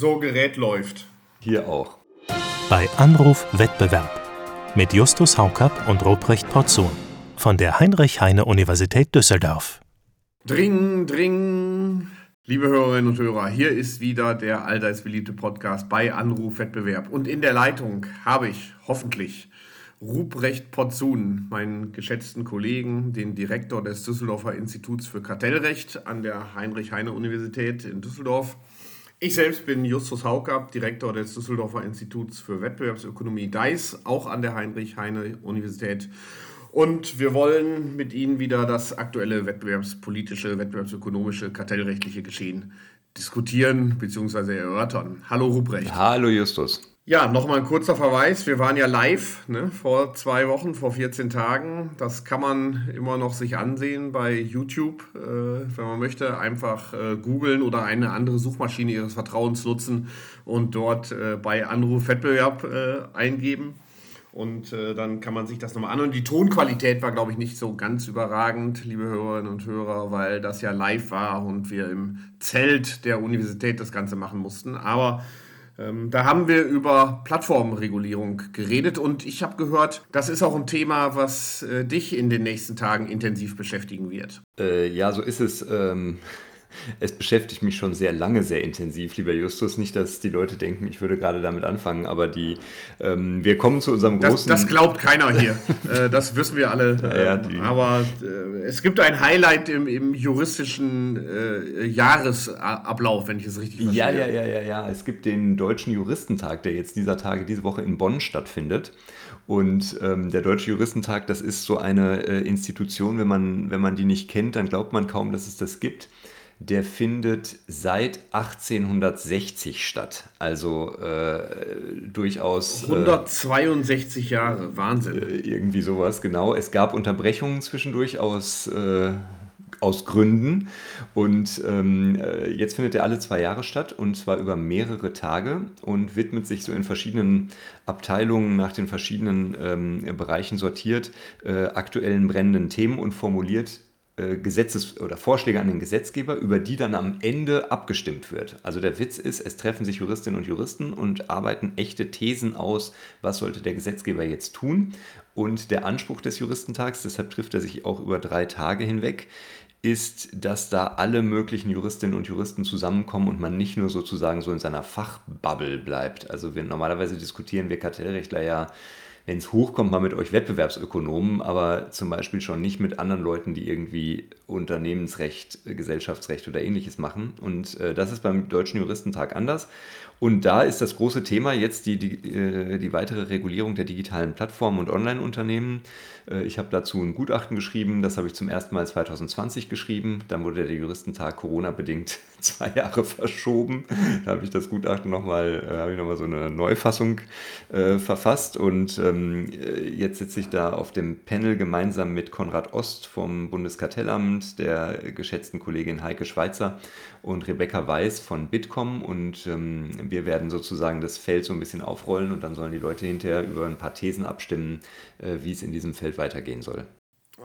So, Gerät läuft. Hier auch. Bei Anruf Wettbewerb mit Justus Haukapp und Ruprecht Porzun von der Heinrich-Heine-Universität Düsseldorf. Dring, dring. Liebe Hörerinnen und Hörer, hier ist wieder der allseits beliebte Podcast bei Anruf Wettbewerb. Und in der Leitung habe ich hoffentlich Ruprecht Potzun, meinen geschätzten Kollegen, den Direktor des Düsseldorfer Instituts für Kartellrecht an der Heinrich-Heine-Universität in Düsseldorf. Ich selbst bin Justus Haukapp, Direktor des Düsseldorfer Instituts für Wettbewerbsökonomie DICE, auch an der Heinrich-Heine-Universität. Und wir wollen mit Ihnen wieder das aktuelle wettbewerbspolitische, wettbewerbsökonomische, kartellrechtliche Geschehen diskutieren bzw. erörtern. Hallo Ruprecht. Hallo Justus. Ja, nochmal ein kurzer Verweis. Wir waren ja live ne, vor zwei Wochen, vor 14 Tagen. Das kann man immer noch sich ansehen bei YouTube, äh, wenn man möchte. Einfach äh, googeln oder eine andere Suchmaschine Ihres Vertrauens nutzen und dort äh, bei Anruf Wettbewerb äh, eingeben. Und äh, dann kann man sich das nochmal an. Und die Tonqualität war, glaube ich, nicht so ganz überragend, liebe Hörerinnen und Hörer, weil das ja live war und wir im Zelt der Universität das Ganze machen mussten. Aber ähm, da haben wir über Plattformregulierung geredet und ich habe gehört, das ist auch ein Thema, was äh, dich in den nächsten Tagen intensiv beschäftigen wird. Äh, ja, so ist es. Ähm es beschäftigt mich schon sehr lange, sehr intensiv, lieber Justus. Nicht, dass die Leute denken, ich würde gerade damit anfangen, aber die, ähm, wir kommen zu unserem großen. Das, glaubt keiner hier. äh, das wissen wir alle. Äh, ja, aber äh, es gibt ein Highlight im, im juristischen äh, Jahresablauf, wenn ich es richtig verstehe. Ja, ja, ja, ja, ja. Es gibt den Deutschen Juristentag, der jetzt dieser Tage, diese Woche in Bonn stattfindet. Und ähm, der Deutsche Juristentag, das ist so eine äh, Institution, wenn man, wenn man die nicht kennt, dann glaubt man kaum, dass es das gibt der findet seit 1860 statt. Also äh, durchaus. 162 äh, Jahre, Wahnsinn. Äh, irgendwie sowas, genau. Es gab Unterbrechungen zwischendurch aus, äh, aus Gründen. Und ähm, äh, jetzt findet er alle zwei Jahre statt und zwar über mehrere Tage und widmet sich so in verschiedenen Abteilungen nach den verschiedenen ähm, Bereichen sortiert äh, aktuellen brennenden Themen und formuliert Gesetzes- oder Vorschläge an den Gesetzgeber, über die dann am Ende abgestimmt wird. Also der Witz ist, es treffen sich Juristinnen und Juristen und arbeiten echte Thesen aus, was sollte der Gesetzgeber jetzt tun. Und der Anspruch des Juristentags, deshalb trifft er sich auch über drei Tage hinweg, ist, dass da alle möglichen Juristinnen und Juristen zusammenkommen und man nicht nur sozusagen so in seiner Fachbubble bleibt. Also wir, normalerweise diskutieren wir Kartellrechtler ja wenn es hochkommt, mal mit euch Wettbewerbsökonomen, aber zum Beispiel schon nicht mit anderen Leuten, die irgendwie Unternehmensrecht, Gesellschaftsrecht oder ähnliches machen. Und äh, das ist beim Deutschen Juristentag anders. Und da ist das große Thema jetzt die, die, äh, die weitere Regulierung der digitalen Plattformen und Online-Unternehmen. Äh, ich habe dazu ein Gutachten geschrieben, das habe ich zum ersten Mal 2020 geschrieben. Dann wurde der Juristentag Corona-bedingt zwei Jahre verschoben. Da habe ich das Gutachten nochmal, äh, habe ich nochmal so eine Neufassung äh, verfasst. Und ähm, jetzt sitze ich da auf dem Panel gemeinsam mit Konrad Ost vom Bundeskartellamt, der geschätzten Kollegin Heike Schweizer und Rebecca Weiß von Bitkom. Und ähm, wir werden sozusagen das Feld so ein bisschen aufrollen und dann sollen die Leute hinterher über ein paar Thesen abstimmen, äh, wie es in diesem Feld weitergehen soll.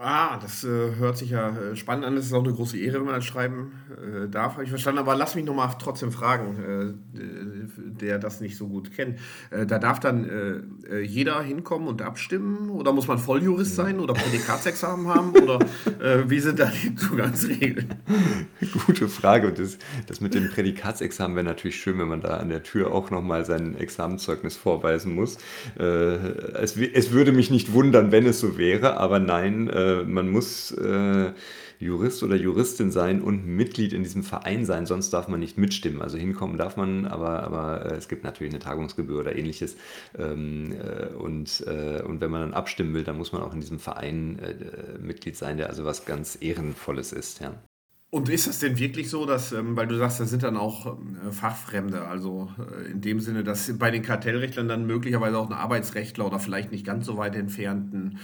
Ah, das äh, hört sich ja äh, spannend an. Das ist auch eine große Ehre, wenn man das schreiben äh, darf, habe ich verstanden. Aber lass mich nochmal trotzdem fragen, äh, der das nicht so gut kennt. Äh, da darf dann äh, jeder hinkommen und abstimmen? Oder muss man Volljurist sein oder Prädikatsexamen haben? Oder wie sind da die Zugangsregeln? Gute Frage. Und das, das mit dem Prädikatsexamen wäre natürlich schön, wenn man da an der Tür auch nochmal sein Examenzeugnis vorweisen muss. es, es würde mich nicht wundern, wenn es so wäre, aber nein äh, man muss äh, Jurist oder Juristin sein und Mitglied in diesem Verein sein, sonst darf man nicht mitstimmen. Also hinkommen darf man, aber, aber äh, es gibt natürlich eine Tagungsgebühr oder ähnliches. Ähm, äh, und, äh, und wenn man dann abstimmen will, dann muss man auch in diesem Verein Mitglied sein, der also was ganz Ehrenvolles ist. Ja. Und ist das denn wirklich so, dass, ähm, weil du sagst, da sind dann auch ähm, Fachfremde, also in dem Sinne, dass bei den Kartellrechtlern dann möglicherweise auch ein Arbeitsrechtler oder vielleicht nicht ganz so weit entfernten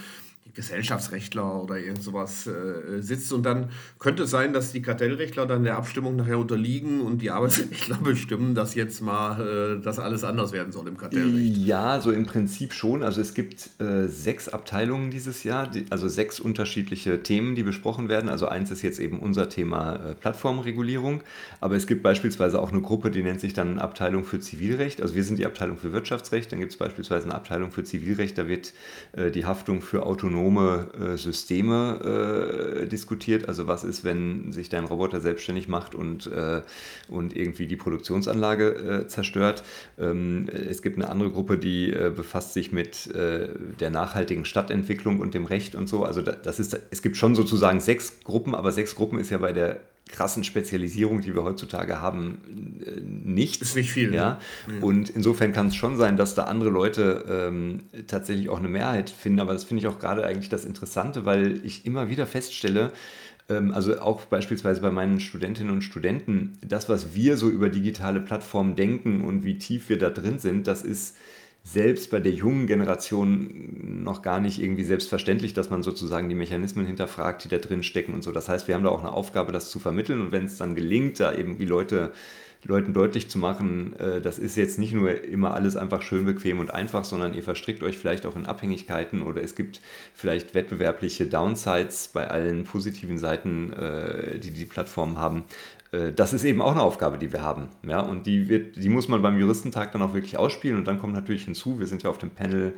Gesellschaftsrechtler oder irgend sowas äh, sitzt. Und dann könnte es sein, dass die Kartellrechtler dann der Abstimmung nachher unterliegen und die Arbeitsrechtler bestimmen, dass jetzt mal äh, das alles anders werden soll im Kartellrecht. Ja, so im Prinzip schon. Also es gibt äh, sechs Abteilungen dieses Jahr, die, also sechs unterschiedliche Themen, die besprochen werden. Also eins ist jetzt eben unser Thema äh, Plattformregulierung, aber es gibt beispielsweise auch eine Gruppe, die nennt sich dann Abteilung für Zivilrecht. Also wir sind die Abteilung für Wirtschaftsrecht, dann gibt es beispielsweise eine Abteilung für Zivilrecht, da wird äh, die Haftung für autonome äh, Systeme äh, diskutiert. Also was ist, wenn sich dein Roboter selbstständig macht und, äh, und irgendwie die Produktionsanlage äh, zerstört. Ähm, es gibt eine andere Gruppe, die äh, befasst sich mit der nachhaltigen Stadtentwicklung und dem Recht und so. Also das ist, es gibt schon sozusagen sechs Gruppen, aber sechs Gruppen ist ja bei der krassen Spezialisierung, die wir heutzutage haben, äh, nichts. Ist nicht viel. Ja? Ne? Und insofern kann es schon sein, dass da andere Leute ähm, tatsächlich auch eine Mehrheit finden. Aber das finde ich auch gerade eigentlich das Interessante, weil ich immer wieder feststelle, ähm, also auch beispielsweise bei meinen Studentinnen und Studenten, das, was wir so über digitale Plattformen denken und wie tief wir da drin sind, das ist selbst bei der jungen Generation noch gar nicht irgendwie selbstverständlich, dass man sozusagen die Mechanismen hinterfragt, die da drin stecken und so. Das heißt, wir haben da auch eine Aufgabe, das zu vermitteln und wenn es dann gelingt, da eben die Leute Leuten deutlich zu machen, äh, das ist jetzt nicht nur immer alles einfach schön bequem und einfach, sondern ihr verstrickt euch vielleicht auch in Abhängigkeiten oder es gibt vielleicht wettbewerbliche Downsides bei allen positiven Seiten, äh, die die Plattformen haben. Äh, das ist eben auch eine Aufgabe, die wir haben. Ja, und die, wird, die muss man beim Juristentag dann auch wirklich ausspielen. Und dann kommt natürlich hinzu, wir sind ja auf dem Panel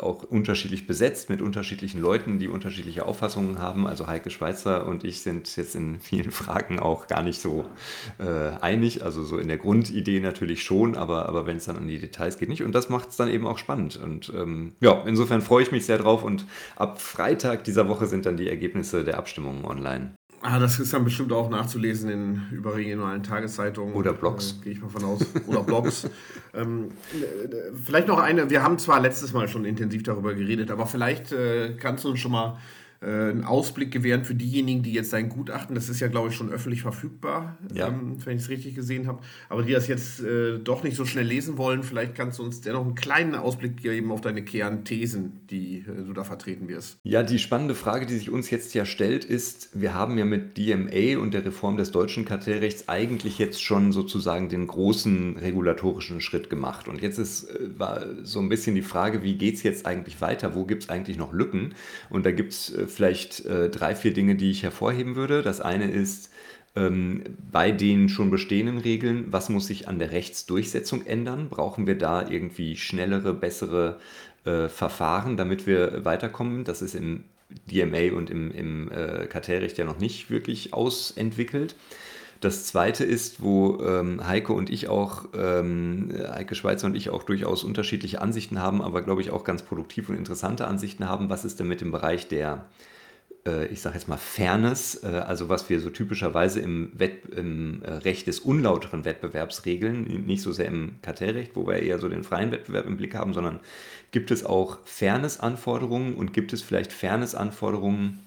auch unterschiedlich besetzt mit unterschiedlichen Leuten, die unterschiedliche Auffassungen haben. Also Heike Schweizer und ich sind jetzt in vielen Fragen auch gar nicht so äh, einig. Also so in der Grundidee natürlich schon, aber, aber wenn es dann an die Details geht, nicht. Und das macht es dann eben auch spannend. Und ähm, ja, insofern freue ich mich sehr drauf. Und ab Freitag dieser Woche sind dann die Ergebnisse der Abstimmungen online. Ah, das ist dann bestimmt auch nachzulesen in überregionalen Tageszeitungen. Oder Blogs. Äh, Gehe ich mal von aus. Oder Blogs. ähm, vielleicht noch eine, wir haben zwar letztes Mal schon intensiv darüber geredet, aber vielleicht äh, kannst du uns schon mal äh, einen Ausblick gewähren für diejenigen, die jetzt sein Gutachten, das ist ja, glaube ich, schon öffentlich verfügbar, ja. ähm, wenn ich es richtig gesehen habe, aber die das jetzt äh, doch nicht so schnell lesen wollen, vielleicht kannst du uns dennoch einen kleinen Ausblick geben auf deine Kernthesen, die äh, du da vertreten wirst. Ja, die spannende Frage, die sich uns jetzt ja stellt, ist, wir haben ja mit DMA und der Reform des deutschen Kartellrechts eigentlich jetzt schon sozusagen den großen regulatorischen Schritt gemacht. Und jetzt ist, äh, war so ein bisschen die Frage, wie geht es jetzt eigentlich weiter? Wo gibt es eigentlich noch Lücken? Und da gibt es äh, vielleicht äh, drei, vier Dinge, die ich hervorheben würde. Das eine ist, ähm, bei den schon bestehenden Regeln, was muss sich an der Rechtsdurchsetzung ändern? Brauchen wir da irgendwie schnellere, bessere äh, Verfahren, damit wir weiterkommen? Das ist im DMA und im, im äh, Kartellrecht ja noch nicht wirklich ausentwickelt. Das zweite ist, wo ähm, Heike und ich auch, ähm, Heike Schweizer und ich auch durchaus unterschiedliche Ansichten haben, aber glaube ich auch ganz produktive und interessante Ansichten haben. Was ist denn mit dem Bereich der, äh, ich sage jetzt mal Fairness, äh, also was wir so typischerweise im, Wett, im äh, Recht des unlauteren Wettbewerbs regeln, nicht so sehr im Kartellrecht, wo wir eher so den freien Wettbewerb im Blick haben, sondern gibt es auch Fairness-Anforderungen und gibt es vielleicht Fairness-Anforderungen,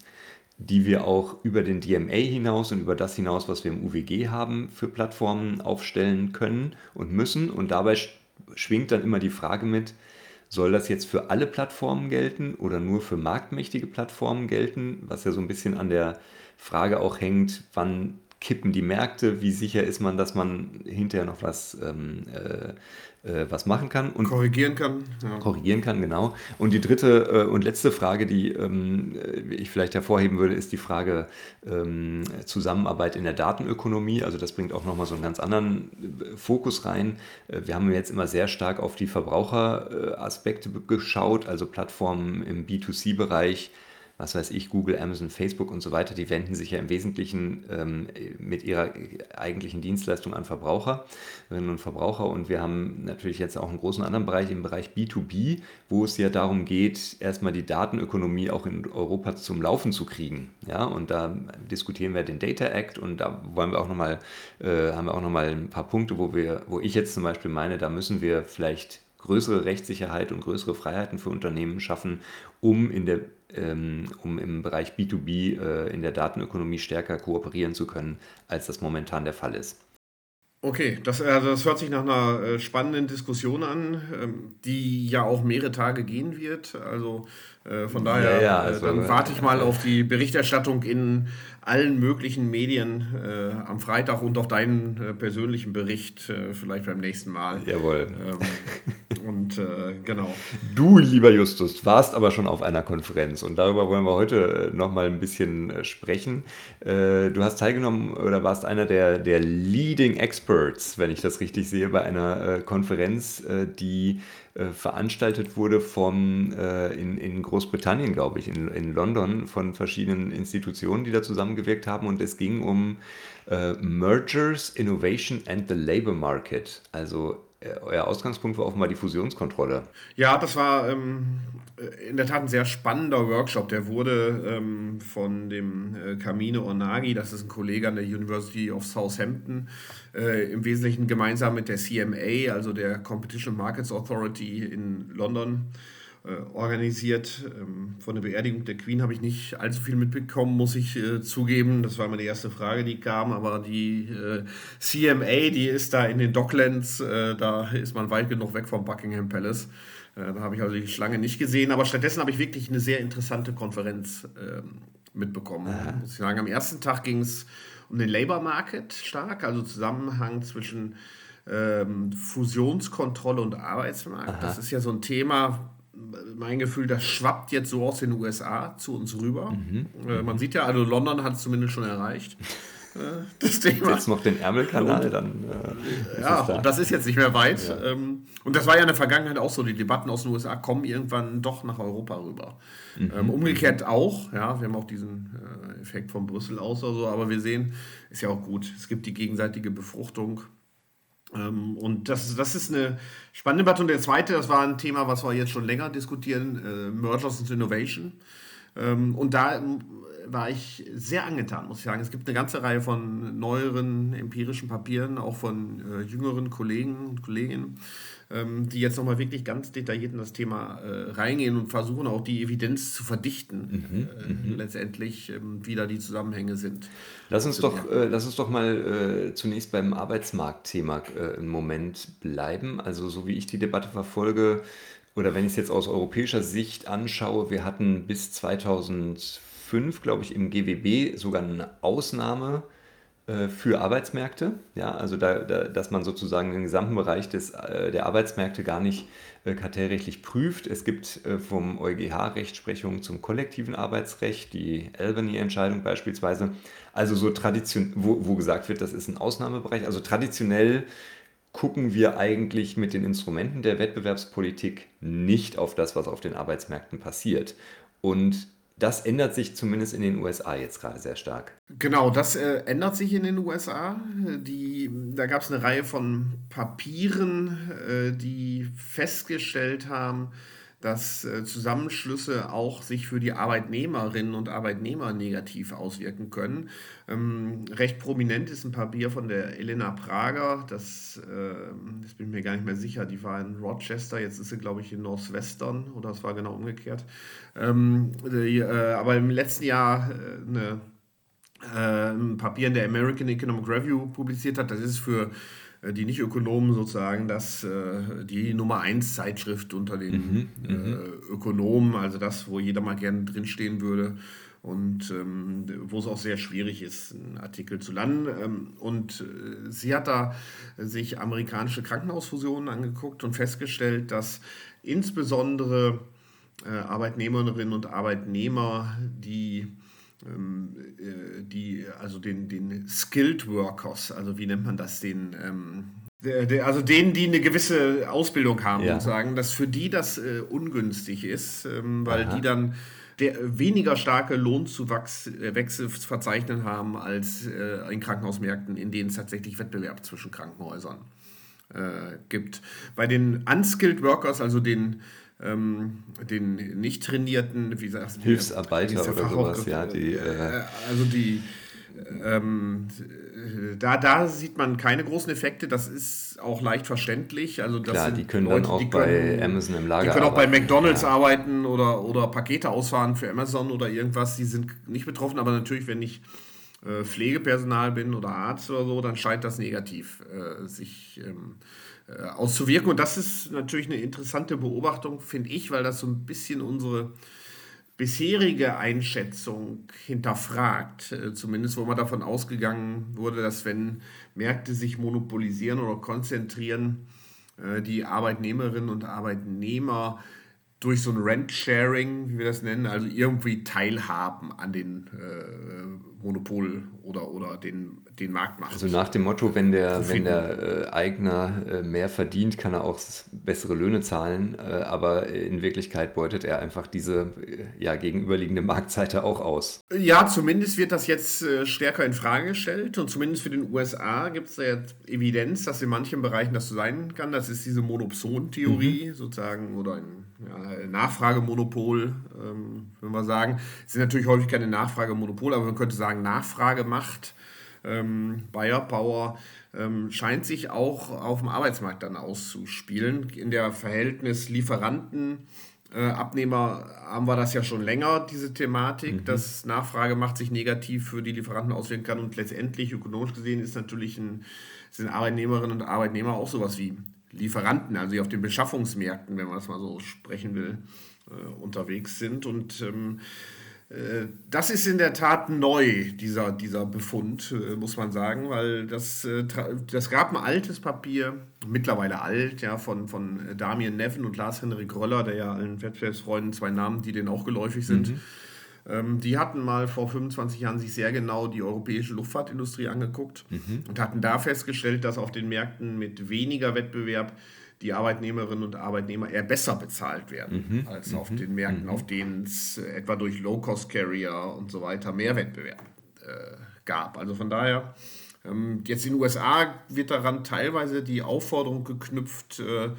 die wir auch über den DMA hinaus und über das hinaus, was wir im UWG haben, für Plattformen aufstellen können und müssen. Und dabei schwingt dann immer die Frage mit, soll das jetzt für alle Plattformen gelten oder nur für marktmächtige Plattformen gelten, was ja so ein bisschen an der Frage auch hängt, wann kippen die Märkte, wie sicher ist man, dass man hinterher noch was ähm, äh, was machen kann. Und korrigieren kann. Ja. Korrigieren kann, genau. Und die dritte äh, und letzte Frage, die ähm, äh, ich vielleicht hervorheben würde, ist die Frage ähm, Zusammenarbeit in der Datenökonomie. Also das bringt auch nochmal so einen ganz anderen äh, Fokus rein. Äh, wir haben jetzt immer sehr stark auf die Verbraucheraspekte geschaut, also Plattformen im B2C-Bereich was weiß ich, Google, Amazon, Facebook und so weiter, die wenden sich ja im Wesentlichen ähm, mit ihrer eigentlichen Dienstleistung an Verbraucherinnen und Verbraucher. Und wir haben natürlich jetzt auch einen großen anderen Bereich, im Bereich B2B, wo es ja darum geht, erstmal die Datenökonomie auch in Europa zum Laufen zu kriegen. Ja, und da diskutieren wir den Data Act und da wollen wir auch nochmal, äh, haben wir auch nochmal ein paar Punkte, wo wir, wo ich jetzt zum Beispiel meine, da müssen wir vielleicht größere Rechtssicherheit und größere Freiheiten für Unternehmen schaffen, um in der um im Bereich B2B äh, in der Datenökonomie stärker kooperieren zu können, als das momentan der Fall ist. Okay, das, also das hört sich nach einer äh, spannenden Diskussion an, ähm, die ja auch mehrere Tage gehen wird. Also äh, von daher, Ja, ja, also, äh, dann äh, warte ich mal auf die Berichterstattung in allen möglichen Medien äh, am Freitag und auf deinen äh, persönlichen Bericht äh, vielleicht beim nächsten Mal. Jawohl. Ähm, und äh, genau. Du, lieber Justus, warst aber schon auf einer Konferenz und darüber wollen wir heute nochmal ein bisschen sprechen. Du hast teilgenommen oder warst einer der, der Leading Experts, wenn ich das richtig sehe, bei einer Konferenz, die äh, veranstaltet wurde vom, äh, in, in Großbritannien, glaube ich, in, in London, von verschiedenen Institutionen, die da zusammengewirkt haben. Und es ging um äh, Mergers, Innovation and the Labor Market. Also euer Ausgangspunkt war offenbar die Fusionskontrolle. Ja, das war ähm, äh, in der Tat ein sehr spannender Workshop. Der wurde ähm, von dem äh, Kamine Onagi, das ist ein Kollege an der University of Southampton, äh, im Wesentlichen gemeinsam mit der CMA, also der Competition Markets Authority in London, äh, organisiert. Ähm, von der Beerdigung der Queen habe ich nicht allzu viel mitbekommen, muss ich äh, zugeben. Das war meine erste Frage, die kam. Aber die äh, CMA, die ist da in den Docklands, äh, da ist man weit genug weg vom Buckingham Palace. Äh, da habe ich also die Schlange nicht gesehen. Aber stattdessen habe ich wirklich eine sehr interessante Konferenz ähm, mitbekommen. Muss ich sagen. Am ersten Tag ging es um den Labor Market stark, also Zusammenhang zwischen ähm, Fusionskontrolle und Arbeitsmarkt. Das ist ja so ein Thema, mein Gefühl, das schwappt jetzt so aus den USA zu uns rüber. Äh, man sieht ja, also London hat es zumindest schon erreicht. äh, Das Thema. Jetzt noch den Ärmelkanal, dann äh, ist Ja, da. und das ist jetzt nicht mehr weit. Ähm, Und das war ja in der Vergangenheit auch so. Die Debatten aus den USA kommen irgendwann doch nach Europa rüber. Ähm, umgekehrt auch. Ja, wir haben auch diesen äh, Effekt von Brüssel aus oder so. Aber wir sehen, ist ja auch gut. Es gibt die gegenseitige Befruchtung. Ähm, und das, das ist eine spannende Debatte. Und der zweite, das war ein Thema, was wir jetzt schon länger diskutieren, äh, Mergers and Innovation. Ähm, und da ähm, war ich sehr angetan, muss ich sagen. Es gibt eine ganze Reihe von neueren empirischen Papieren, auch von äh, jüngeren Kollegen und Kolleginnen, ähm, die jetzt nochmal wirklich ganz detailliert in das Thema äh, reingehen und versuchen auch die Evidenz zu verdichten, äh, letztendlich, ähm, wie da die Zusammenhänge sind. Lass uns doch, äh, lass uns doch mal äh, zunächst beim Arbeitsmarktthema äh, einen Moment bleiben. Also so wie ich die Debatte verfolge, oder wenn ich es jetzt aus europäischer Sicht anschaue, wir hatten bis 2005, glaube ich, im GWB sogar eine Ausnahme äh, für Arbeitsmärkte. Ja, also da, da, dass man sozusagen den gesamten Bereich des, äh, der Arbeitsmärkte gar nicht äh, kartellrechtlich prüft. Es gibt äh, vom EuGH Rechtsprechung zum kollektiven Arbeitsrecht, die Albany-Entscheidung beispielsweise. Also so tradition, wo, wo gesagt wird, das ist ein Ausnahmebereich. Also traditionell gucken wir eigentlich mit den Instrumenten der Wettbewerbspolitik nicht auf das, was auf den Arbeitsmärkten passiert. Und das ändert sich zumindest in den USA jetzt gerade sehr stark. Genau, das äh, ändert sich in den USA. Die, da gab es eine Reihe von Papieren, äh, die festgestellt haben, dass äh, Zusammenschlüsse auch sich für die Arbeitnehmerinnen und Arbeitnehmer negativ auswirken können. Ähm, recht prominent ist ein Papier von der Elena Prager, das, äh, das bin ich mir gar nicht mehr sicher, die war in Rochester, jetzt ist sie, glaube ich, in Northwestern oder es war genau umgekehrt. Ähm, die, äh, aber im letzten Jahr äh, eine äh, ein Papier in der American Economic Review publiziert hat. Das ist für die Nicht-Ökonomen sozusagen das, äh, die Nummer 1 Zeitschrift unter den äh, Ökonomen, also das, wo jeder mal gerne drinstehen würde und ähm, wo es auch sehr schwierig ist, einen Artikel zu landen. Ähm, und äh, sie hat da sich amerikanische Krankenhausfusionen angeguckt und festgestellt, dass insbesondere äh, Arbeitnehmerinnen und Arbeitnehmer, die äh, die, also den, den Skilled Workers, also wie nennt man das, den, ähm, der, der, also denen, die eine gewisse Ausbildung haben Ja. und sagen, dass für die das äh, ungünstig ist, ähm, weil Aha. die dann der weniger starke Lohnzuwachse zu verzeichnen haben als äh, in Krankenhausmärkten, in denen es tatsächlich Wettbewerb zwischen Krankenhäusern äh, gibt. Bei den Unskilled Workers, also den, ähm, den nicht trainierten, wie sagst du, Hilfsarbeiter oder sowas, ja, die, äh, äh, also die, ähm, da, da sieht man keine großen Effekte, das ist auch leicht verständlich. Also das Klar, die können dann auch bei können- Amazon im Lager Die können auch bei arbeiten, McDonalds ja. arbeiten oder, oder Pakete ausfahren für Amazon oder irgendwas, die sind nicht betroffen, aber natürlich, wenn ich äh, Pflegepersonal bin oder Arzt oder so, dann scheint das negativ äh, sich ähm, äh, auszuwirken. Und das ist natürlich eine interessante Beobachtung, finde ich, weil das so ein bisschen unsere bisherige Einschätzung hinterfragt. Äh, zumindest, wo man davon ausgegangen wurde, dass wenn Märkte sich monopolisieren oder konzentrieren, äh, die Arbeitnehmerinnen und Arbeitnehmer durch so ein Rent-Sharing, wie wir das nennen, also irgendwie teilhaben an den äh, Monopol oder, oder den den Markt macht. Also nach dem Motto, wenn der, wenn der äh, Eigner äh, mehr verdient, kann er auch bessere Löhne zahlen, äh, aber in Wirklichkeit beutet er einfach diese äh, ja, gegenüberliegende Marktseite auch aus. Ja, zumindest wird das jetzt äh, stärker in Frage gestellt und zumindest für den USA gibt es da jetzt Evidenz, dass in manchen Bereichen das so sein kann. Das ist diese Monopson-Theorie mhm. sozusagen oder ein ja, Nachfragemonopol, ähm, wenn wir sagen. Es sind natürlich häufig keine Nachfragemonopole, aber man könnte sagen Nachfragemacht ähm, Buyer Power ähm, scheint sich auch auf dem Arbeitsmarkt dann auszuspielen. In der Verhältnis Lieferanten, äh, Abnehmer haben wir das ja schon länger, diese Thematik, mhm. dass Nachfrage macht sich negativ für die Lieferanten auswirken kann und letztendlich ökonomisch gesehen ist natürlich ein, sind Arbeitnehmerinnen und Arbeitnehmer auch sowas wie Lieferanten, also die auf den Beschaffungsmärkten, wenn man das mal so sprechen will, äh, unterwegs sind und ähm, äh, das ist in der Tat neu, dieser, dieser Befund, äh, muss man sagen, weil das, das gab ein altes Papier, mittlerweile alt, ja, von, von Damien Neven und Lars-Henrik Röller, der ja allen Wettbewerbsfreunden zwei Namen, die denen auch geläufig sind. Mhm. Ähm, die hatten mal vor 25 Jahren sich sehr genau die europäische Luftfahrtindustrie angeguckt mhm. und hatten da festgestellt, dass auf den Märkten mit weniger Wettbewerb die Arbeitnehmerinnen und Arbeitnehmer eher besser bezahlt werden mhm. als auf mhm. den Märkten, mhm. auf denen es äh, etwa durch Low-Cost-Carrier und so weiter mehr Wettbewerb äh, gab. Also von daher, ähm, jetzt in den USA wird daran teilweise die Aufforderung geknüpft, äh,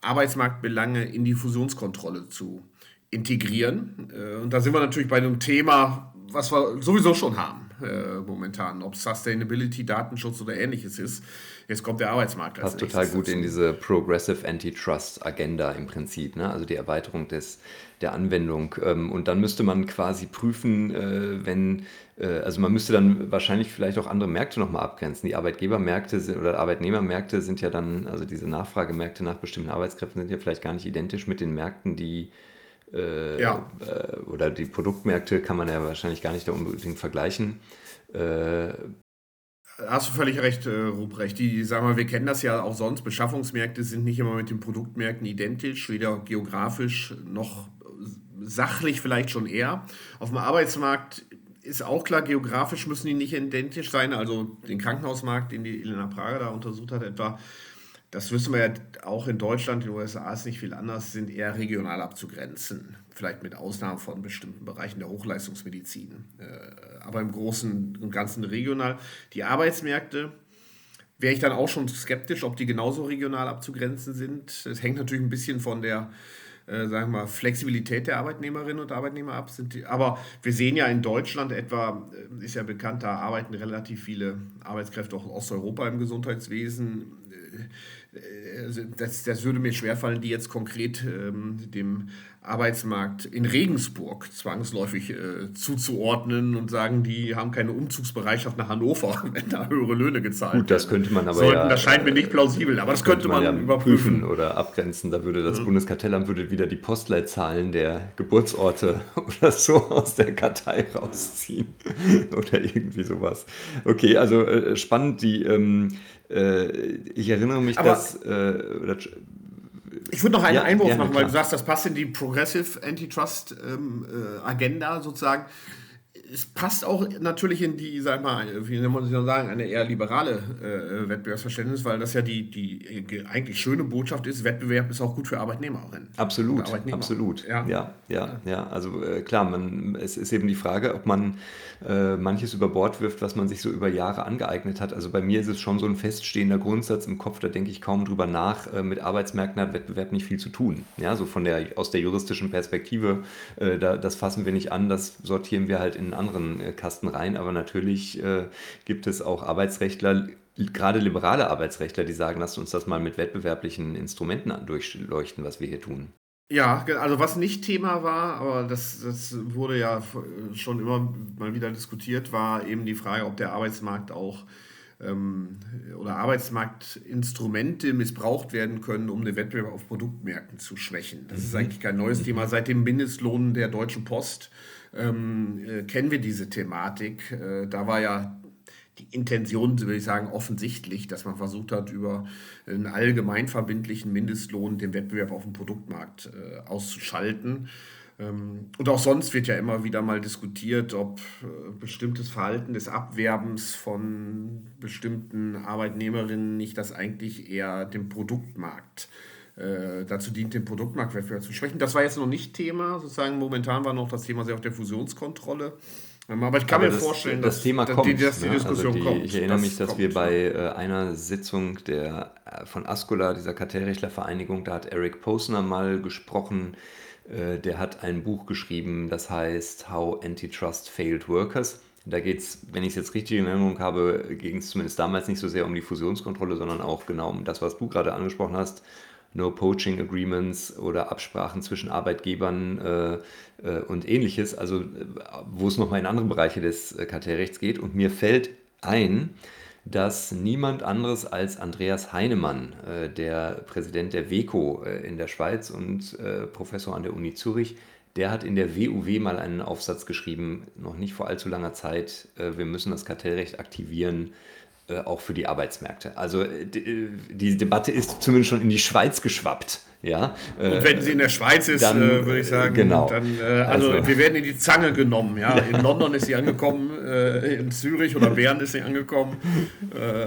Arbeitsmarktbelange in die Fusionskontrolle zu integrieren. Äh, und da sind wir natürlich bei einem Thema, was wir sowieso schon haben äh, momentan, ob Sustainability, Datenschutz oder ähnliches ist. Jetzt kommt der Arbeitsmarkt. Passt total gut in diese Progressive Antitrust Agenda im Prinzip, ne? also die Erweiterung des, der Anwendung. Ähm, und dann müsste man quasi prüfen, äh, wenn, äh, also man müsste dann wahrscheinlich vielleicht auch andere Märkte nochmal abgrenzen. Die Arbeitgebermärkte sind, oder Arbeitnehmermärkte sind ja dann, also diese Nachfragemärkte nach bestimmten Arbeitskräften sind ja vielleicht gar nicht identisch mit den Märkten, die äh, ja. äh, oder die Produktmärkte kann man ja wahrscheinlich gar nicht da unbedingt vergleichen. Äh, Hast du völlig recht, äh, Ruprecht. Die, sagen wir, wir kennen das ja auch sonst. Beschaffungsmärkte sind nicht immer mit den Produktmärkten identisch, weder geografisch noch sachlich vielleicht schon eher. Auf dem Arbeitsmarkt ist auch klar, geografisch müssen die nicht identisch sein. Also den Krankenhausmarkt, den die Elena Prager da untersucht hat, etwa, das wissen wir ja auch in Deutschland, in den USA ist nicht viel anders, sind eher regional abzugrenzen. Vielleicht mit Ausnahme von bestimmten Bereichen der Hochleistungsmedizin. Äh, aber im Großen und Ganzen regional. Die Arbeitsmärkte wäre ich dann auch schon skeptisch, ob die genauso regional abzugrenzen sind. Es hängt natürlich ein bisschen von der äh, sagen wir mal, Flexibilität der Arbeitnehmerinnen und Arbeitnehmer ab. Sind die, aber wir sehen ja in Deutschland etwa, äh, ist ja bekannt, da arbeiten relativ viele Arbeitskräfte auch aus Europa im Gesundheitswesen. Äh, also das, das würde mir schwerfallen, die jetzt konkret ähm, dem Arbeitsmarkt in Regensburg zwangsläufig äh, zuzuordnen und sagen, die haben keine Umzugsbereitschaft nach Hannover, wenn da höhere Löhne gezahlt werden. Gut, das könnte man aber Sollten, ja, Das scheint mir nicht plausibel, aber das, könnte, man, man ja überprüfen. Oder abgrenzen. Da würde das mhm. Bundeskartellamt würde wieder die Postleitzahlen der Geburtsorte oder so aus der Kartei rausziehen. oder irgendwie sowas. Okay, also äh, spannend. Die, ähm, äh, ich erinnere mich, aber dass... Äh, ich würde noch einen ja, Einwurf machen, weil du sagst, das passt in die Progressive Antitrust ähm, äh, Agenda sozusagen es passt auch natürlich in die, sag mal, wie soll man sagen, eine eher liberale äh, Wettbewerbsverständnis, weil das ja die, die eigentlich schöne Botschaft ist, Wettbewerb ist auch gut für Arbeitnehmerinnen. Absolut, absolut. Ja, ja, ja. ja. Also äh, klar, man, es ist eben die Frage, ob man äh, manches über Bord wirft, was man sich so über Jahre angeeignet hat. Also bei mir ist es schon so ein feststehender Grundsatz im Kopf, da denke ich kaum drüber nach. Äh, mit Arbeitsmärkten hat Wettbewerb nicht viel zu tun. Ja, so von der, aus der juristischen Perspektive, äh, da, das fassen wir nicht an, das sortieren wir halt in anderen äh, Kasten rein. Aber natürlich äh, gibt es auch Arbeitsrechtler, gerade liberale Arbeitsrechtler, die sagen, lasst uns das mal mit wettbewerblichen Instrumenten durchleuchten, was wir hier tun. Ja, also was nicht Thema war, aber das, das wurde ja schon immer mal wieder diskutiert, war eben die Frage, ob der Arbeitsmarkt auch ähm, oder Arbeitsmarktinstrumente missbraucht werden können, um den Wettbewerb auf Produktmärkten zu schwächen. Das ist mhm. eigentlich kein neues Thema. Seit dem Mindestlohn der Deutschen Post ähm, äh, kennen wir diese Thematik. Äh, da war ja die Intention, würde ich sagen, offensichtlich, dass man versucht hat, über einen allgemeinverbindlichen Mindestlohn den Wettbewerb auf dem Produktmarkt äh, auszuschalten. Ähm, und auch sonst wird ja immer wieder mal diskutiert, ob äh, bestimmtes Verhalten des Abwerbens von bestimmten Arbeitnehmerinnen nicht das eigentlich eher dem Produktmarkt äh, dazu dient, den Produktmarktwettbewerb zu schwächen. Das war jetzt noch nicht Thema, sozusagen momentan war noch das Thema sehr auf der Fusionskontrolle. Ähm, aber ich kann Aber mir das, vorstellen, das dass, Thema dass, kommt. die, dass die ne? Diskussion also die, kommt. Ich erinnere das mich, dass kommt. wir bei äh, einer Sitzung der, äh, von Ascola, dieser Kartellrechtlervereinigung, da hat Eric Posner mal gesprochen. Äh, der hat ein Buch geschrieben, das heißt How Antitrust Failed Workers. Da geht es, wenn ich es jetzt richtig in Erinnerung habe, ging es zumindest damals nicht so sehr um die Fusionskontrolle, sondern auch genau um das, was du gerade angesprochen hast, No Poaching Agreements oder Absprachen zwischen Arbeitgebern äh, äh, und ähnliches, also wo es nochmal in andere Bereiche des äh, Kartellrechts geht. Und mir fällt ein, dass niemand anderes als Andreas Heinemann, äh, der Präsident der WECO äh, in der Schweiz und äh, Professor an der Uni Zürich, der hat in der WUW mal einen Aufsatz geschrieben, noch nicht vor allzu langer Zeit, äh, wir müssen das Kartellrecht aktivieren, auch für die Arbeitsmärkte. Also äh, die, die Debatte ist zumindest schon in die Schweiz geschwappt. Ja, Und wenn sie in der Schweiz ist, dann, äh, würde ich sagen, genau. dann, äh, also, Also- wir werden in die Zange genommen. Ja? In London ist sie angekommen, äh, in Zürich oder Bern ist sie angekommen. Äh,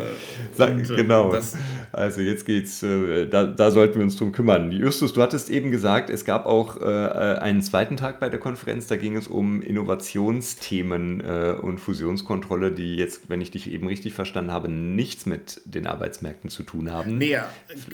Sag, und, äh, genau. das- also jetzt geht's, äh, da, da sollten wir uns drum kümmern. Justus, du hattest eben gesagt, es gab auch äh, einen zweiten Tag bei der Konferenz, da ging es um Innovationsthemen äh, und Fusionskontrolle, die jetzt, wenn ich dich eben richtig verstanden habe, nichts mit den Arbeitsmärkten zu tun haben. Nee,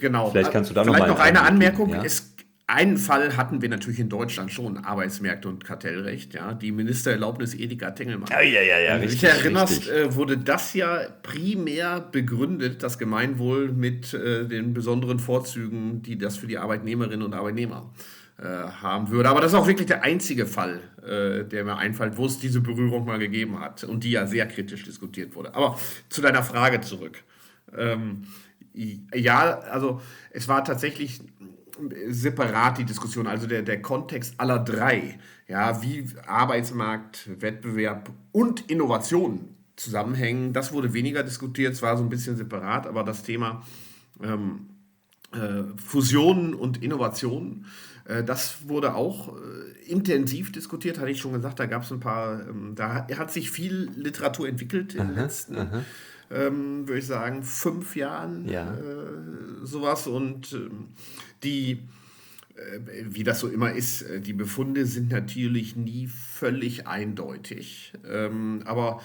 genau. Vielleicht kannst du da noch Vielleicht mal noch eine Einblick Anmerkung. ja? Es, einen Fall hatten wir natürlich in Deutschland schon, Arbeitsmärkte und Kartellrecht, ja, die Ministererlaubnis Edeka Tengelmann. Ja, ja, ja, ja, Wenn du dich erinnerst, richtig. äh, wurde das ja primär begründet, das Gemeinwohl mit äh, den besonderen Vorzügen, die das für die Arbeitnehmerinnen und Arbeitnehmer äh, haben würde. Aber das ist auch wirklich der einzige Fall, äh, der mir einfällt, wo es diese Berührung mal gegeben hat und die ja sehr kritisch diskutiert wurde. Aber zu deiner Frage zurück. Ähm, ja, also es war tatsächlich separat die Diskussion, also der, der Kontext aller drei, ja, wie Arbeitsmarkt, Wettbewerb und Innovation zusammenhängen, das wurde weniger diskutiert, es war so ein bisschen separat, aber das Thema ähm, äh, Fusionen und Innovationen, äh, das wurde auch äh, intensiv diskutiert, hatte ich schon gesagt, da gab es ein paar, ähm, da hat, hat sich viel Literatur entwickelt in den letzten, ähm, würde ich sagen, fünf Jahren, Ja. äh, sowas und ähm, die äh, wie das so immer ist, äh, die Befunde sind natürlich nie völlig eindeutig. Ähm, aber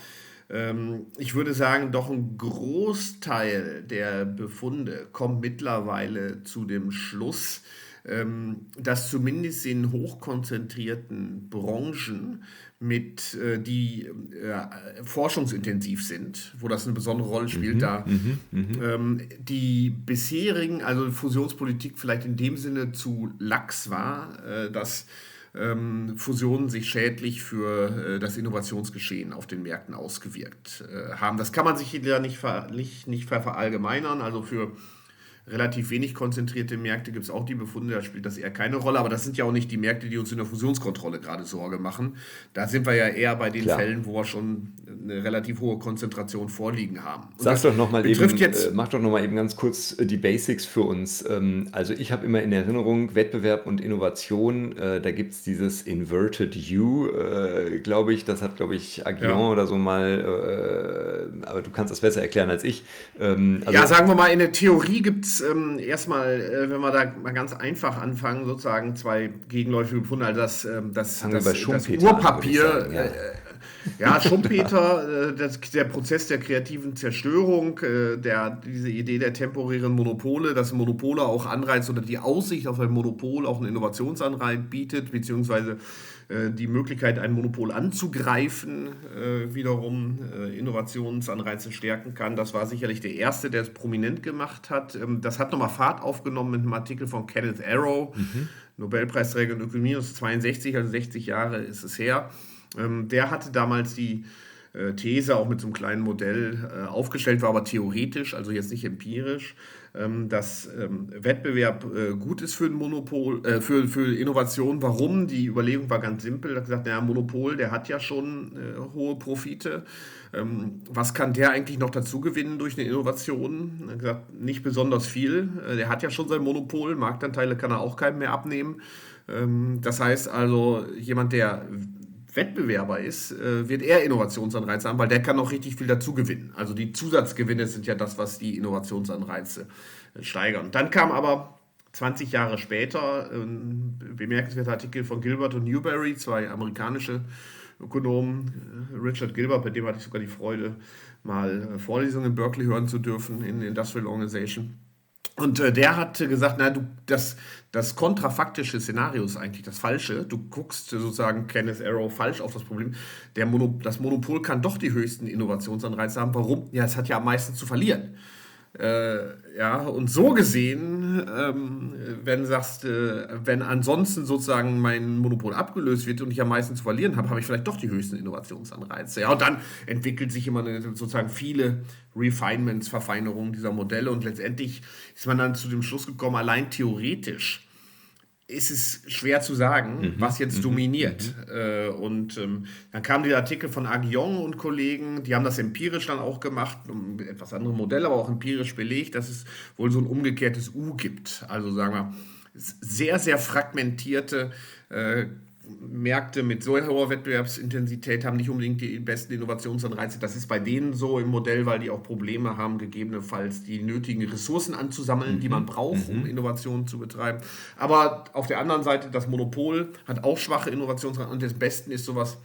ähm, ich würde sagen, doch ein Großteil der Befunde kommt mittlerweile zu dem Schluss, ähm, dass zumindest in hochkonzentrierten Branchen, mit, äh, die äh, forschungsintensiv sind, wo das eine besondere Rolle spielt, da ähm, die bisherigen, also Fusionspolitik vielleicht in dem Sinne zu lax war, äh, dass ähm, Fusionen sich schädlich für äh, das Innovationsgeschehen auf den Märkten ausgewirkt äh, haben. Das kann man sich ja nicht, ver nicht, nicht ver verallgemeinern. Also für relativ wenig konzentrierte Märkte gibt es auch die Befunde, da spielt das eher keine Rolle. Aber das sind ja auch nicht die Märkte, die uns in der Fusionskontrolle gerade Sorge machen. Da sind wir ja eher bei den Klar. Fällen, wo wir schon eine relativ hohe Konzentration vorliegen haben. Und Sag das doch noch mal eben, jetzt äh, mach doch noch mal eben ganz kurz äh, die Basics für uns. Ähm, also ich habe immer in Erinnerung Wettbewerb und Innovation. Äh, da gibt es dieses Inverted U, äh, glaube ich. Das hat, glaube ich, Aguillon Ja. oder so mal. Äh, aber du kannst das besser erklären als ich. Ähm, also, ja, sagen wir mal, in der Theorie gibt es ähm, erstmal, äh, wenn wir da mal ganz einfach anfangen, sozusagen zwei gegenläufige Befunde. Also das, ähm, das, das, das an, Urpapier, ja. äh, Ja, Schumpeter, äh, das, der Prozess der kreativen Zerstörung, äh, der, diese Idee der temporären Monopole, dass Monopole auch Anreiz oder die Aussicht auf ein Monopol auch einen Innovationsanreiz bietet, beziehungsweise die Möglichkeit, ein Monopol anzugreifen, äh, wiederum äh, Innovationsanreize stärken kann. Das war sicherlich der erste, der es prominent gemacht hat. Ähm, das hat nochmal Fahrt aufgenommen mit einem Artikel von Kenneth Arrow, mhm. Nobelpreisträger in Ökonomie, ist 62, also 60 Jahre ist es her. Ähm, der hatte damals die These auch mit so einem kleinen Modell aufgestellt, war aber theoretisch, also jetzt nicht empirisch, ähm, dass ähm, Wettbewerb äh, gut ist für ein Monopol, äh, für, für Innovation. Warum? Die Überlegung war ganz simpel. Er hat gesagt, naja, Monopol, der hat ja schon äh, hohe Profite. Ähm, was kann der eigentlich noch dazu gewinnen durch eine Innovation? Er hat gesagt, nicht besonders viel. der hat ja schon sein Monopol. Marktanteile kann er auch keinem mehr abnehmen. das heißt also, jemand, der Wettbewerber ist, äh, wird er Innovationsanreize haben, weil der kann auch richtig viel dazu gewinnen. Also die Zusatzgewinne sind ja das, was die Innovationsanreize äh, steigern. Dann kam aber 20 Jahre später ein bemerkenswerter Artikel von Gilbert und Newberry, zwei amerikanische Ökonomen. Äh, Richard Gilbert, bei dem hatte ich sogar die Freude, mal Vorlesungen in Berkeley hören zu dürfen in Industrial Organization. Und äh, der hat gesagt, na, du, das, das kontrafaktische Szenario ist eigentlich das Falsche. Du guckst sozusagen Kenneth Arrow falsch auf das Problem. Der Mono, das Monopol kann doch die höchsten Innovationsanreize haben. Warum? Ja, es hat ja am meisten zu verlieren. Äh, ja, und so gesehen, ähm, wenn sagst, äh, wenn ansonsten sozusagen mein Monopol abgelöst wird und ich am meisten zu verlieren habe, habe ich vielleicht doch die höchsten Innovationsanreize. Ja, und dann entwickelt sich immer eine, sozusagen viele Refinements, Verfeinerungen dieser Modelle und letztendlich ist man dann zu dem Schluss gekommen, allein theoretisch ist es schwer zu sagen, mhm. was jetzt mhm. dominiert. Mhm. Äh, und ähm, dann kam der Artikel von Agion und Kollegen, die haben das empirisch dann auch gemacht, um etwas andere Modelle, aber auch empirisch belegt, dass es wohl so ein umgekehrtes U gibt. Also sagen wir, sehr, sehr fragmentierte äh, Märkte mit so hoher Wettbewerbsintensität haben nicht unbedingt die besten Innovationsanreize. Das ist bei denen so im Modell, weil die auch Probleme haben, gegebenenfalls die nötigen Ressourcen anzusammeln, mhm. die man braucht, um mhm. Innovationen zu betreiben. Aber auf der anderen Seite, das Monopol hat auch schwache Innovationsanreize und das Besten ist sowas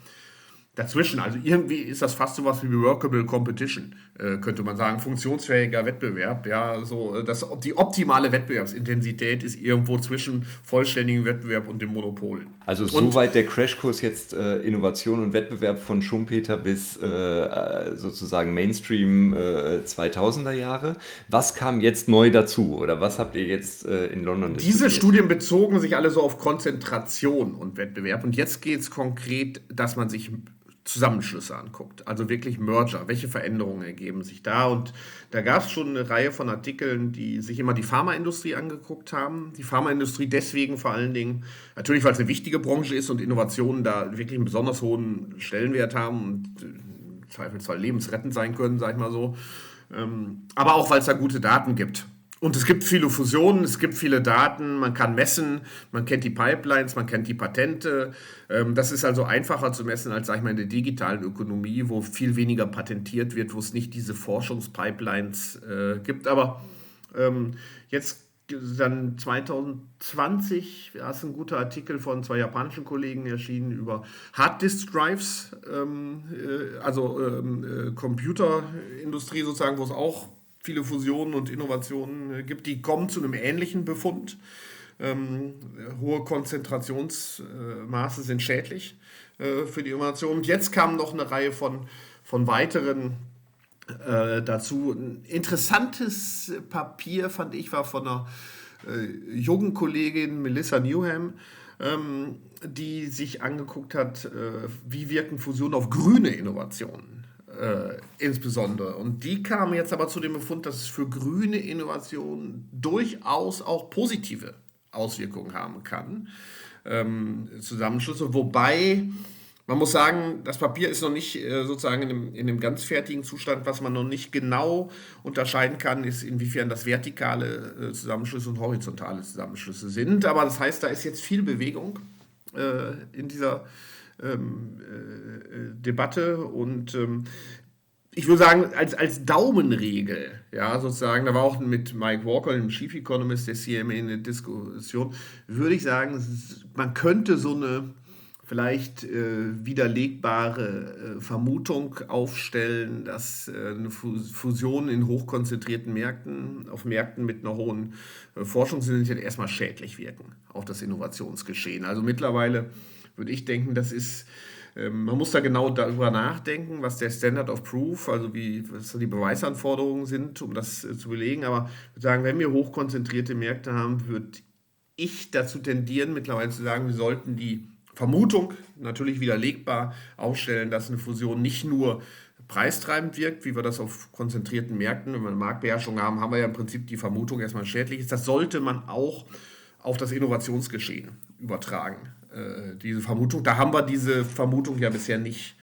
dazwischen. Also irgendwie ist das fast so was wie Workable Competition, äh, könnte man sagen. Funktionsfähiger Wettbewerb. Ja, so äh, das, die optimale Wettbewerbsintensität ist irgendwo zwischen vollständigem Wettbewerb und dem Monopol. Also soweit der Crashkurs jetzt äh, Innovation und Wettbewerb von Schumpeter bis äh, äh sozusagen Mainstream 2000er äh, Jahre. Was kam jetzt neu dazu oder was habt ihr jetzt in London Diese Studien bezogen sich alle so auf Konzentration und Wettbewerb und jetzt geht es konkret, dass man sich Zusammenschlüsse anguckt, also wirklich Merger, welche Veränderungen ergeben sich da? Und da gab es schon eine Reihe von Artikeln, die sich immer die Pharmaindustrie angeguckt haben. Die Pharmaindustrie deswegen vor allen Dingen, natürlich weil es eine wichtige Branche ist und Innovationen da wirklich einen besonders hohen Stellenwert haben und im äh, Zweifelsfall lebensrettend sein können, sag ich mal so. Ähm, aber auch weil es da gute Daten gibt. Und es gibt viele Fusionen, es gibt viele Daten, man kann messen, man kennt die Pipelines, man kennt die Patente. Ähm, das ist also einfacher zu messen als, sag ich mal, in der digitalen Ökonomie, wo viel weniger patentiert wird, wo es nicht diese Forschungspipelines äh, gibt. Aber ähm, jetzt dann 2020 da ist ein guter Artikel von zwei japanischen Kollegen erschienen über Hard Disk Drives, ähm, äh, also äh, Computerindustrie sozusagen, wo es auch viele Fusionen und Innovationen äh, gibt, die kommen zu einem ähnlichen Befund. Ähm, hohe Konzentrationsmaße sind schädlich äh, für die Innovation. Und jetzt kam noch eine Reihe von, von weiteren äh, dazu. Ein interessantes Papier, fand ich, war von einer äh, jungen Kollegin Melissa Newham, ähm, die sich angeguckt hat, äh, wie wirken Fusionen auf grüne Innovationen äh, insbesondere. Und die kamen jetzt aber zu dem Befund, dass es für grüne Innovationen durchaus auch positive Auswirkungen haben kann. Ähm, Zusammenschlüsse, wobei man muss sagen, das Papier ist noch nicht äh, sozusagen in einem, in einem, ganz fertigen Zustand. Was man noch nicht genau unterscheiden kann, ist, inwiefern das vertikale äh, Zusammenschlüsse und horizontale Zusammenschlüsse sind. Aber das heißt, da ist jetzt viel Bewegung äh, in dieser ähm, äh, Debatte und ähm, ich würde sagen, als, als Daumenregel, ja, sozusagen, da war auch mit Mike Walker, dem Chief Economist der CMA, eine Diskussion, würde ich sagen, man könnte so eine vielleicht äh, widerlegbare äh, Vermutung aufstellen, dass äh, eine Fusion in hochkonzentrierten Märkten, auf Märkten mit einer hohen äh, Forschungsintensität erstmal schädlich wirken auf das Innovationsgeschehen. Also mittlerweile würde ich denken, das ist ähm, man muss da genau darüber nachdenken, was der Standard of Proof, also wie was die Beweisanforderungen sind, um das äh, zu belegen. Aber ich würde sagen, wenn wir hochkonzentrierte Märkte haben, würde ich dazu tendieren, mittlerweile zu sagen, wir sollten die Vermutung natürlich widerlegbar aufstellen, dass eine Fusion nicht nur preistreibend wirkt, wie wir das auf konzentrierten Märkten, wenn wir eine Marktbeherrschung haben, haben wir ja im Prinzip die Vermutung erstmal schädlich ist. Das sollte man auch auf das Innovationsgeschehen übertragen. Äh, diese Vermutung, da haben wir diese Vermutung ja bisher nicht.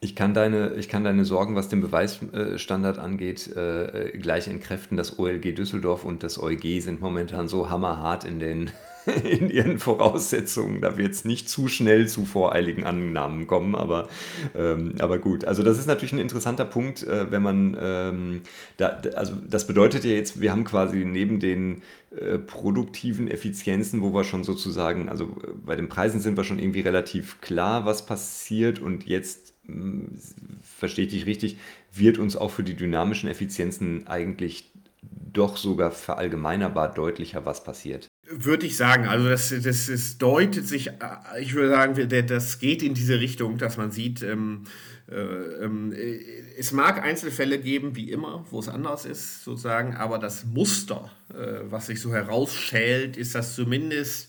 Ich kann deine, ich kann deine Sorgen, was den Beweisstandard angeht, äh, gleich entkräften. Das OLG Düsseldorf und das EuG sind momentan so hammerhart in den in ihren Voraussetzungen. Da wird es nicht zu schnell zu voreiligen Annahmen kommen, aber, ähm, aber gut. Also das ist natürlich ein interessanter Punkt, äh, wenn man, ähm, da, also das bedeutet ja jetzt, wir haben quasi neben den äh, produktiven Effizienzen, wo wir schon sozusagen, also äh, bei den Preisen sind wir schon irgendwie relativ klar, was passiert und jetzt, mh, hm, verstehe ich dich richtig, wird uns auch für die dynamischen Effizienzen eigentlich doch sogar verallgemeinerbar deutlicher, was passiert. Würde ich sagen. Also das, das, das deutet sich, äh, ich würde sagen, das geht in diese Richtung, dass man sieht, ähm, äh, ähm, es mag Einzelfälle geben, wie immer, wo es anders ist, sozusagen, aber das Muster, äh, was sich so herausschält, ist das zumindest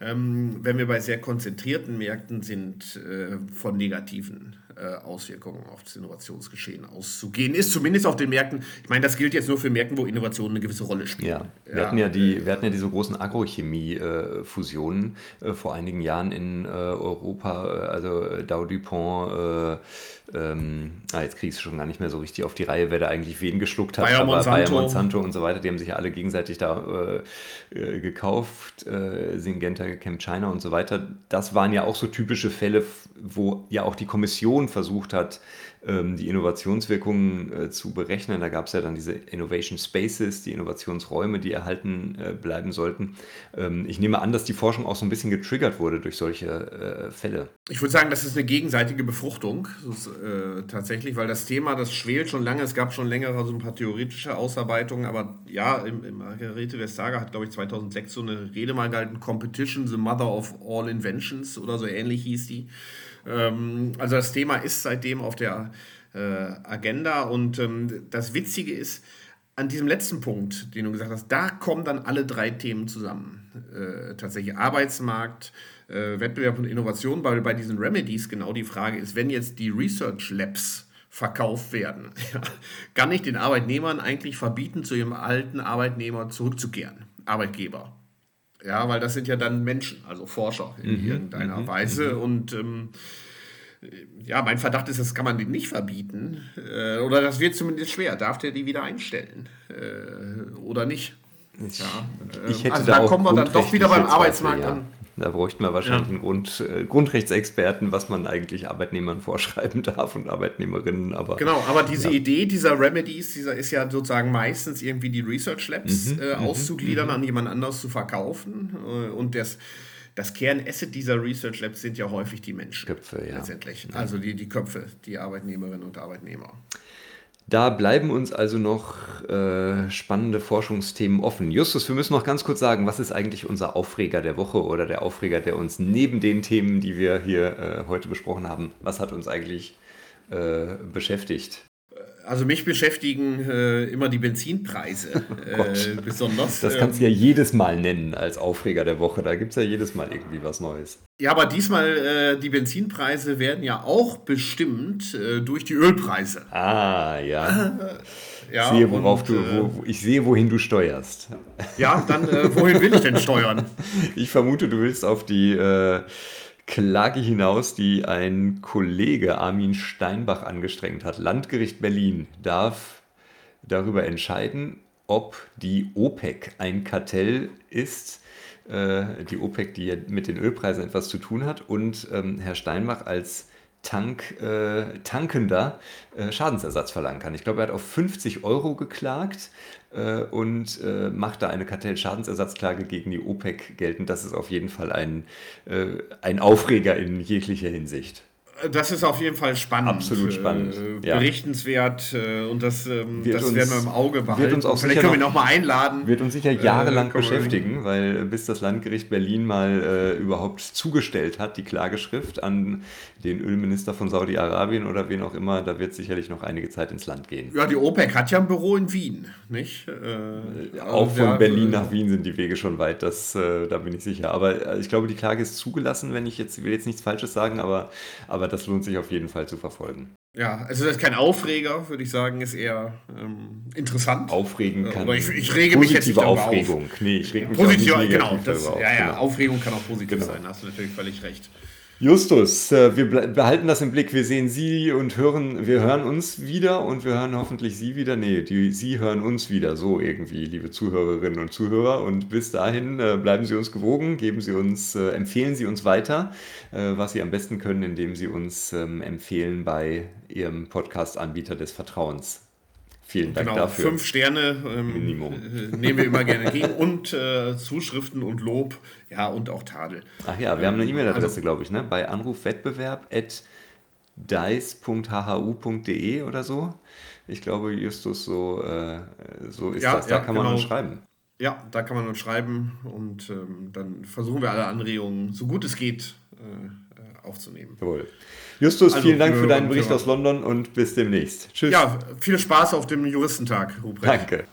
ähm, wenn wir bei sehr konzentrierten Märkten sind, äh, von negativen äh, Auswirkungen auf das Innovationsgeschehen auszugehen ist, zumindest auf den Märkten. Ich meine, das gilt jetzt nur für Märkten, wo Innovationen eine gewisse Rolle spielen. Ja, wir, ja, hatten, ja die, wir hatten ja diese großen Agrochemie-Fusionen äh, vor einigen Jahren in äh, Europa, äh, also Dow DuPont, ähm, ah, jetzt kriegst du schon gar nicht mehr so richtig auf die Reihe, wer da eigentlich wen geschluckt hat. Bayer, aber Monsanto. Bayer Monsanto und so weiter, die haben sich ja alle gegenseitig da äh, äh, gekauft. Äh, Syngenta, Chem China und so weiter. Das waren ja auch so typische Fälle, wo ja auch die Kommission versucht hat, die Innovationswirkungen äh, zu berechnen. Da gab es ja dann diese Innovation Spaces, die Innovationsräume, die erhalten äh, bleiben sollten. Ähm, ich nehme an, dass die Forschung auch so ein bisschen getriggert wurde durch solche äh, Fälle. Ich würde sagen, das ist eine gegenseitige Befruchtung ist, äh, tatsächlich, weil das Thema, das schwelt schon lange. Es gab schon längere so ein paar theoretische Ausarbeitungen, aber ja, im, im Margarete Vestager hat, glaube ich, 2006 so eine Rede mal gehalten, Competition, the Mother of All Inventions oder so ähnlich hieß die. Ähm, also das Thema ist seitdem auf der äh, Agenda und ähm, das Witzige ist, an diesem letzten Punkt, den du gesagt hast, da kommen dann alle drei Themen zusammen. Äh, tatsächlich Arbeitsmarkt, äh, Wettbewerb und Innovation, weil bei diesen Remedies genau die Frage ist, wenn jetzt die Research Labs verkauft werden, kann ich den Arbeitnehmern eigentlich verbieten, zu ihrem alten Arbeitnehmer zurückzukehren, Arbeitgeber. Ja, weil das sind ja dann Menschen, also Forscher in mhm, irgendeiner mhm, Weise. Mhm. Und ähm, ja, mein Verdacht ist, das kann man denen nicht verbieten. Äh, oder das wird zumindest schwer. Darf der die wieder einstellen? Äh, oder nicht? Ich, ja, ich hätte also da, da kommen wir dann doch wieder beim Arbeitsmarkt ja. an. Da bräuchten wir wahrscheinlich ja. einen Grund, äh, Grundrechtsexperten, was man eigentlich Arbeitnehmern vorschreiben darf und Arbeitnehmerinnen. Aber, genau, aber diese ja. Idee dieser Remedies, dieser ist ja sozusagen meistens irgendwie die Research Labs mhm, äh, mhm, auszugliedern, mhm. an jemand anders zu verkaufen. Äh, und das, das Kernasset dieser Research Labs sind ja häufig die Menschen. Köpfe, ja. Letztendlich. Also die, die Köpfe, die Arbeitnehmerinnen und Arbeitnehmer. Da bleiben uns also noch äh, spannende Forschungsthemen offen. Justus, wir müssen noch ganz kurz sagen, was ist eigentlich unser Aufreger der Woche oder der Aufreger, der uns neben den Themen, die wir hier äh, heute besprochen haben, was hat uns eigentlich äh, beschäftigt? Also mich beschäftigen äh, immer die Benzinpreise oh äh, besonders. Das kannst du ja jedes Mal nennen als Aufreger der Woche. Da gibt es ja jedes Mal irgendwie was Neues. Ja, aber diesmal, äh, die Benzinpreise werden ja auch bestimmt äh, durch die Ölpreise. Ah, ja. ja ich, sehe, worauf und, du, wo, äh, ich sehe, wohin du steuerst. Ja, dann äh, wohin will ich denn steuern? Ich vermute, du willst auf die Klage hinaus, die ein Kollege Armin Steinbach angestrengt hat. Landgericht Berlin darf darüber entscheiden, ob die OPEC ein Kartell ist. Äh, die OPEC, die mit den Ölpreisen etwas zu tun hat. Und ähm, Herr Steinbach als Tank, äh, Tankender äh, Schadensersatz verlangen kann. Ich glaube, er hat auf 50 Euro geklagt äh, und äh, macht da eine Kartellschadensersatzklage gegen die OPEC geltend. Das ist auf jeden Fall ein, äh, ein Aufreger in jeglicher Hinsicht. Das ist auf jeden Fall spannend. Absolut spannend. Äh, ja. Berichtenswert äh, und das, ähm, das uns, werden wir im Auge behalten. Wird uns auch Vielleicht können wir noch mal einladen. Wird uns sicher jahrelang äh, beschäftigen, weil bis das Landgericht Berlin mal äh, überhaupt zugestellt hat, die Klageschrift an den Ölminister von Saudi-Arabien oder wen auch immer, da wird sicherlich noch einige Zeit ins Land gehen. Ja, die OPEC hat ja ein Büro in Wien, nicht? Äh, auch von ja, Berlin nach Wien sind die Wege schon weit, das, äh, da bin ich sicher. Aber ich glaube, die Klage ist zugelassen, wenn ich jetzt, ich will jetzt nichts Falsches sagen, aber, aber das lohnt sich auf jeden Fall zu verfolgen. Ja, also das ist kein Aufreger, würde ich sagen, ist eher ähm, interessant. Aufregen kann. Aber ich, ich rege mich jetzt nicht Aufregung. Auf. Nee, ich rege mich positiv, auch nicht genau, das, Ja, ja, genau. Aufregung kann auch positiv genau. sein, hast du natürlich völlig recht. Justus, äh, wir behalten das im Blick. Wir sehen Sie und hören, wir hören uns wieder und wir hören hoffentlich Sie wieder. Nee, die, Sie hören uns wieder. So irgendwie, liebe Zuhörerinnen und Zuhörer. Und bis dahin äh, bleiben Sie uns gewogen, geben Sie uns, äh, empfehlen Sie uns weiter, was Sie am besten können, indem Sie uns ähm, empfehlen bei Ihrem Podcast-Anbieter des Vertrauens. Vielen Dank genau, dafür. Fünf Sterne ähm, Minimum. Äh, nehmen wir immer gerne entgegen und äh, Zuschriften und Lob, ja, und auch Tadel. Ach ja, wir haben eine ähm, E-Mail-Adresse, also, glaube ich, ne? bei anrufwettbewerb.dice.hu.de oder so. Ich glaube, Justus, so, äh, so ist ja, das. Da ja, kann man genau. uns schreiben. Ja, da kann man uns schreiben und ähm, dann versuchen wir alle Anregungen, so gut es geht, äh aufzunehmen. Jawohl. Justus, also vielen Dank für deinen Bericht aus London und bis demnächst. Tschüss. Ja, viel Spaß auf dem Juristentag, Ruprecht. Danke.